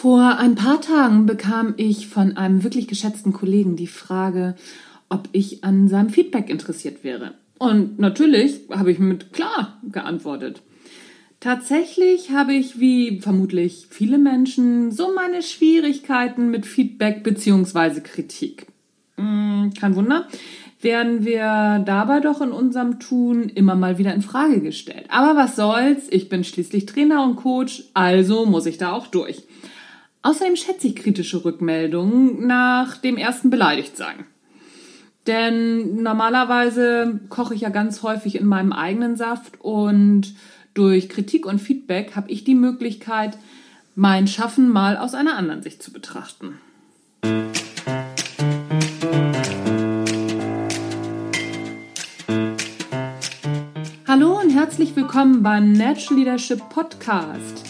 Vor ein paar Tagen bekam ich von einem wirklich geschätzten Kollegen die Frage, ob ich an seinem Feedback interessiert wäre. Und natürlich habe ich mit klar geantwortet. Tatsächlich habe ich, wie vermutlich viele Menschen, so meine Schwierigkeiten mit Feedback bzw. Kritik. Hm, kein Wunder, werden wir dabei doch in unserem Tun immer mal wieder in Frage gestellt. Aber was soll's, ich bin schließlich Trainer und Coach, also muss ich da auch durch. Außerdem schätze ich kritische Rückmeldungen nach dem ersten beleidigt sein. Denn normalerweise koche ich ja ganz häufig in meinem eigenen Saft und durch Kritik und Feedback habe ich die Möglichkeit, mein Schaffen mal aus einer anderen Sicht zu betrachten. Hallo und herzlich willkommen beim Natural Leadership Podcast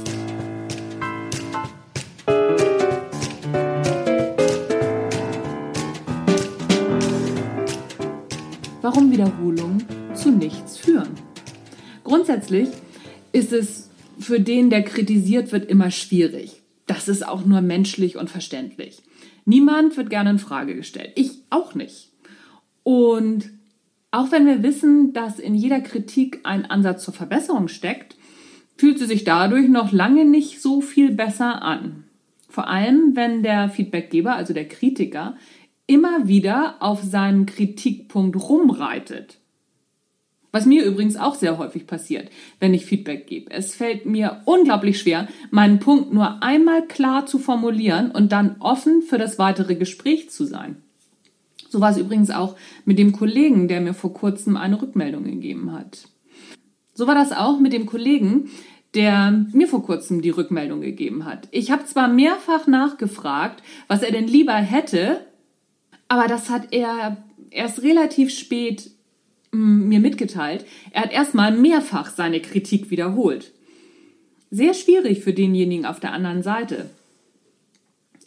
Wiederholungen zu nichts führen. Grundsätzlich ist es für den, der kritisiert wird, immer schwierig. Das ist auch nur menschlich und verständlich. Niemand wird gerne in Frage gestellt. Ich auch nicht. Und auch wenn wir wissen, dass in jeder Kritik ein Ansatz zur Verbesserung steckt, fühlt sie sich dadurch noch lange nicht so viel besser an. Vor allem, wenn der Feedbackgeber, also der Kritiker, immer wieder auf seinem Kritikpunkt rumreitet. Was mir übrigens auch sehr häufig passiert, wenn ich Feedback gebe. Es fällt mir unglaublich schwer, meinen Punkt nur einmal klar zu formulieren und dann offen für das weitere Gespräch zu sein. So war es übrigens auch mit dem Kollegen, der mir vor kurzem eine Rückmeldung gegeben hat. So war das auch mit dem Kollegen, der mir vor kurzem die Rückmeldung gegeben hat. Ich habe zwar mehrfach nachgefragt, was er denn lieber hätte, aber das hat er erst relativ spät mm, mir mitgeteilt. Er hat erstmal mehrfach seine Kritik wiederholt. Sehr schwierig für denjenigen auf der anderen Seite.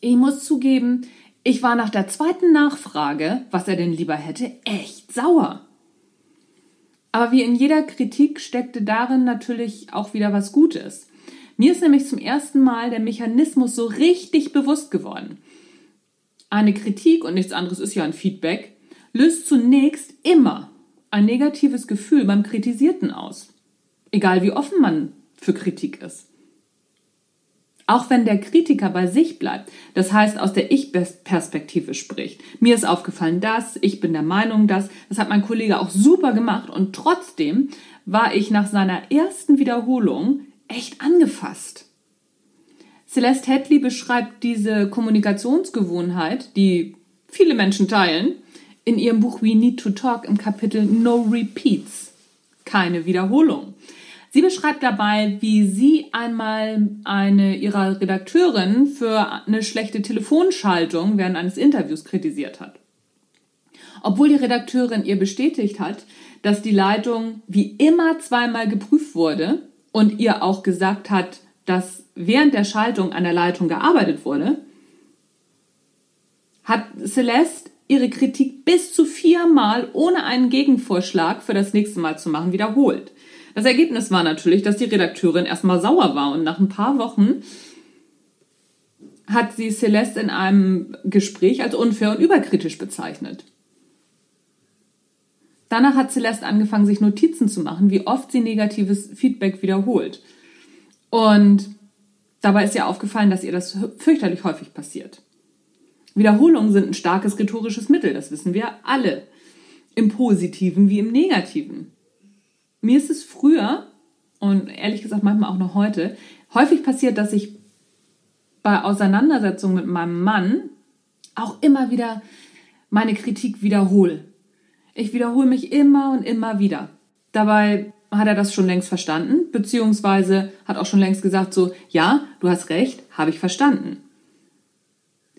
Ich muss zugeben, ich war nach der zweiten Nachfrage, was er denn lieber hätte, echt sauer. Aber wie in jeder Kritik steckte darin natürlich auch wieder was Gutes. Mir ist nämlich zum ersten Mal der Mechanismus so richtig bewusst geworden. Eine Kritik, und nichts anderes ist ja ein Feedback, löst zunächst immer ein negatives Gefühl beim Kritisierten aus. Egal wie offen man für Kritik ist. Auch wenn der Kritiker bei sich bleibt, das heißt aus der Ich-Perspektive spricht. Mir ist aufgefallen das, ich bin der Meinung das, das hat mein Kollege auch super gemacht und trotzdem war ich nach seiner ersten Wiederholung echt angefasst. Celeste Hadley beschreibt diese Kommunikationsgewohnheit, die viele Menschen teilen, in ihrem Buch We Need to Talk im Kapitel No Repeats. Keine Wiederholung. Sie beschreibt dabei, wie sie einmal eine ihrer Redakteurin für eine schlechte Telefonschaltung während eines Interviews kritisiert hat. Obwohl die Redakteurin ihr bestätigt hat, dass die Leitung wie immer zweimal geprüft wurde und ihr auch gesagt hat, dass während der Schaltung an der Leitung gearbeitet wurde, hat Celeste ihre Kritik bis zu viermal ohne einen Gegenvorschlag für das nächste Mal zu machen wiederholt. Das Ergebnis war natürlich, dass die Redakteurin erstmal sauer war und nach ein paar Wochen hat sie Celeste in einem Gespräch als unfair und überkritisch bezeichnet. Danach hat Celeste angefangen, sich Notizen zu machen, wie oft sie negatives Feedback wiederholt. Und Dabei ist ihr aufgefallen, dass ihr das fürchterlich häufig passiert. Wiederholungen sind ein starkes rhetorisches Mittel, das wissen wir alle. Im Positiven wie im Negativen. Mir ist es früher und ehrlich gesagt manchmal auch noch heute häufig passiert, dass ich bei Auseinandersetzungen mit meinem Mann auch immer wieder meine Kritik wiederhole. Ich wiederhole mich immer und immer wieder. Dabei hat er das schon längst verstanden, beziehungsweise hat auch schon längst gesagt, so, ja, du hast recht, habe ich verstanden.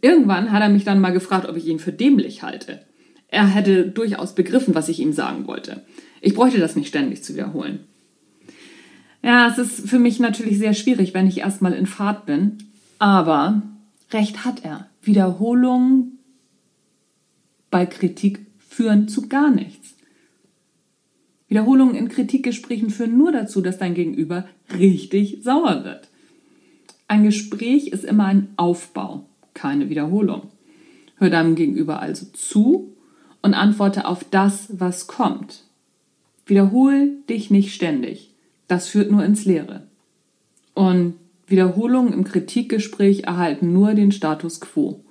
Irgendwann hat er mich dann mal gefragt, ob ich ihn für dämlich halte. Er hätte durchaus begriffen, was ich ihm sagen wollte. Ich bräuchte das nicht ständig zu wiederholen. Ja, es ist für mich natürlich sehr schwierig, wenn ich erstmal in Fahrt bin. Aber recht hat er. Wiederholungen bei Kritik führen zu gar nichts. Wiederholungen in Kritikgesprächen führen nur dazu, dass dein Gegenüber richtig sauer wird. Ein Gespräch ist immer ein Aufbau, keine Wiederholung. Hör deinem Gegenüber also zu und antworte auf das, was kommt. Wiederhol dich nicht ständig. Das führt nur ins Leere. Und Wiederholungen im Kritikgespräch erhalten nur den Status quo.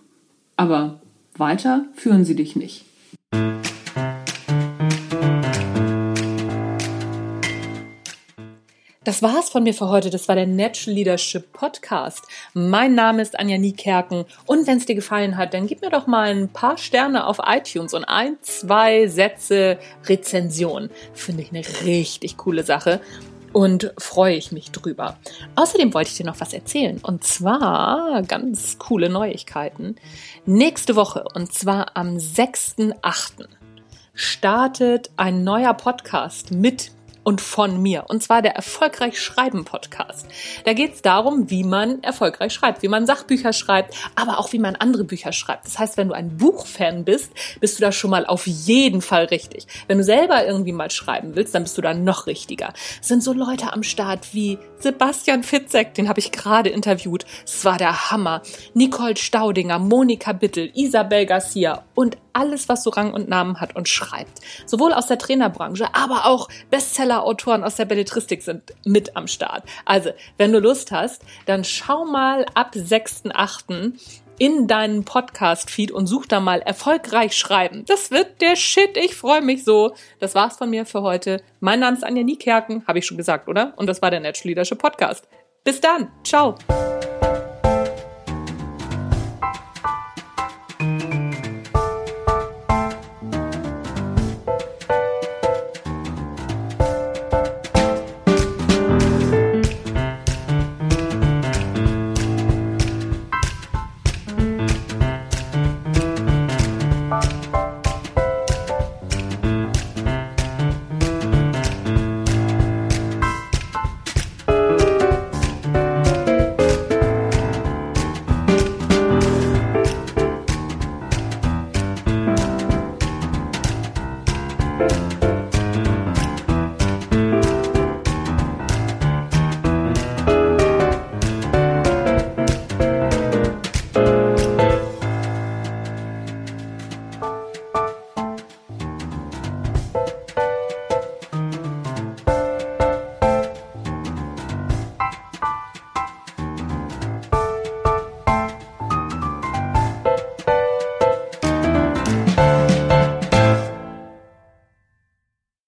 Aber weiter führen sie dich nicht. Das war's von mir für heute. Das war der Natural Leadership Podcast. Mein Name ist Anja Niekerken und wenn es dir gefallen hat, dann gib mir doch mal ein paar Sterne auf iTunes und ein, zwei Sätze Rezension. Finde ich eine richtig coole Sache und freue ich mich drüber. Außerdem wollte ich dir noch was erzählen und zwar ganz coole Neuigkeiten. Nächste Woche und zwar am 6.8. startet ein neuer Podcast mit und von mir. Und zwar der Erfolgreich Schreiben Podcast. Da geht es darum, wie man erfolgreich schreibt, wie man Sachbücher schreibt, aber auch wie man andere Bücher schreibt. Das heißt, wenn du ein Buchfan bist, bist du da schon mal auf jeden Fall richtig. Wenn du selber irgendwie mal schreiben willst, dann bist du da noch richtiger. Es sind so Leute am Start wie Sebastian Fitzek, den habe ich gerade interviewt. Es war der Hammer. Nicole Staudinger, Monika Bittel, Isabel Garcia und alles, was so Rang und Namen hat und schreibt. Sowohl aus der Trainerbranche, aber auch Bestseller-Autoren aus der Belletristik sind mit am Start. Also, wenn du Lust hast, dann schau mal ab 6.8 in deinen Podcast-Feed und such da mal erfolgreich schreiben. Das wird der Shit. Ich freue mich so. Das war's von mir für heute. Mein Name ist Anja Niekerken, habe ich schon gesagt, oder? Und das war der Natural Leadership Podcast. Bis dann. Ciao.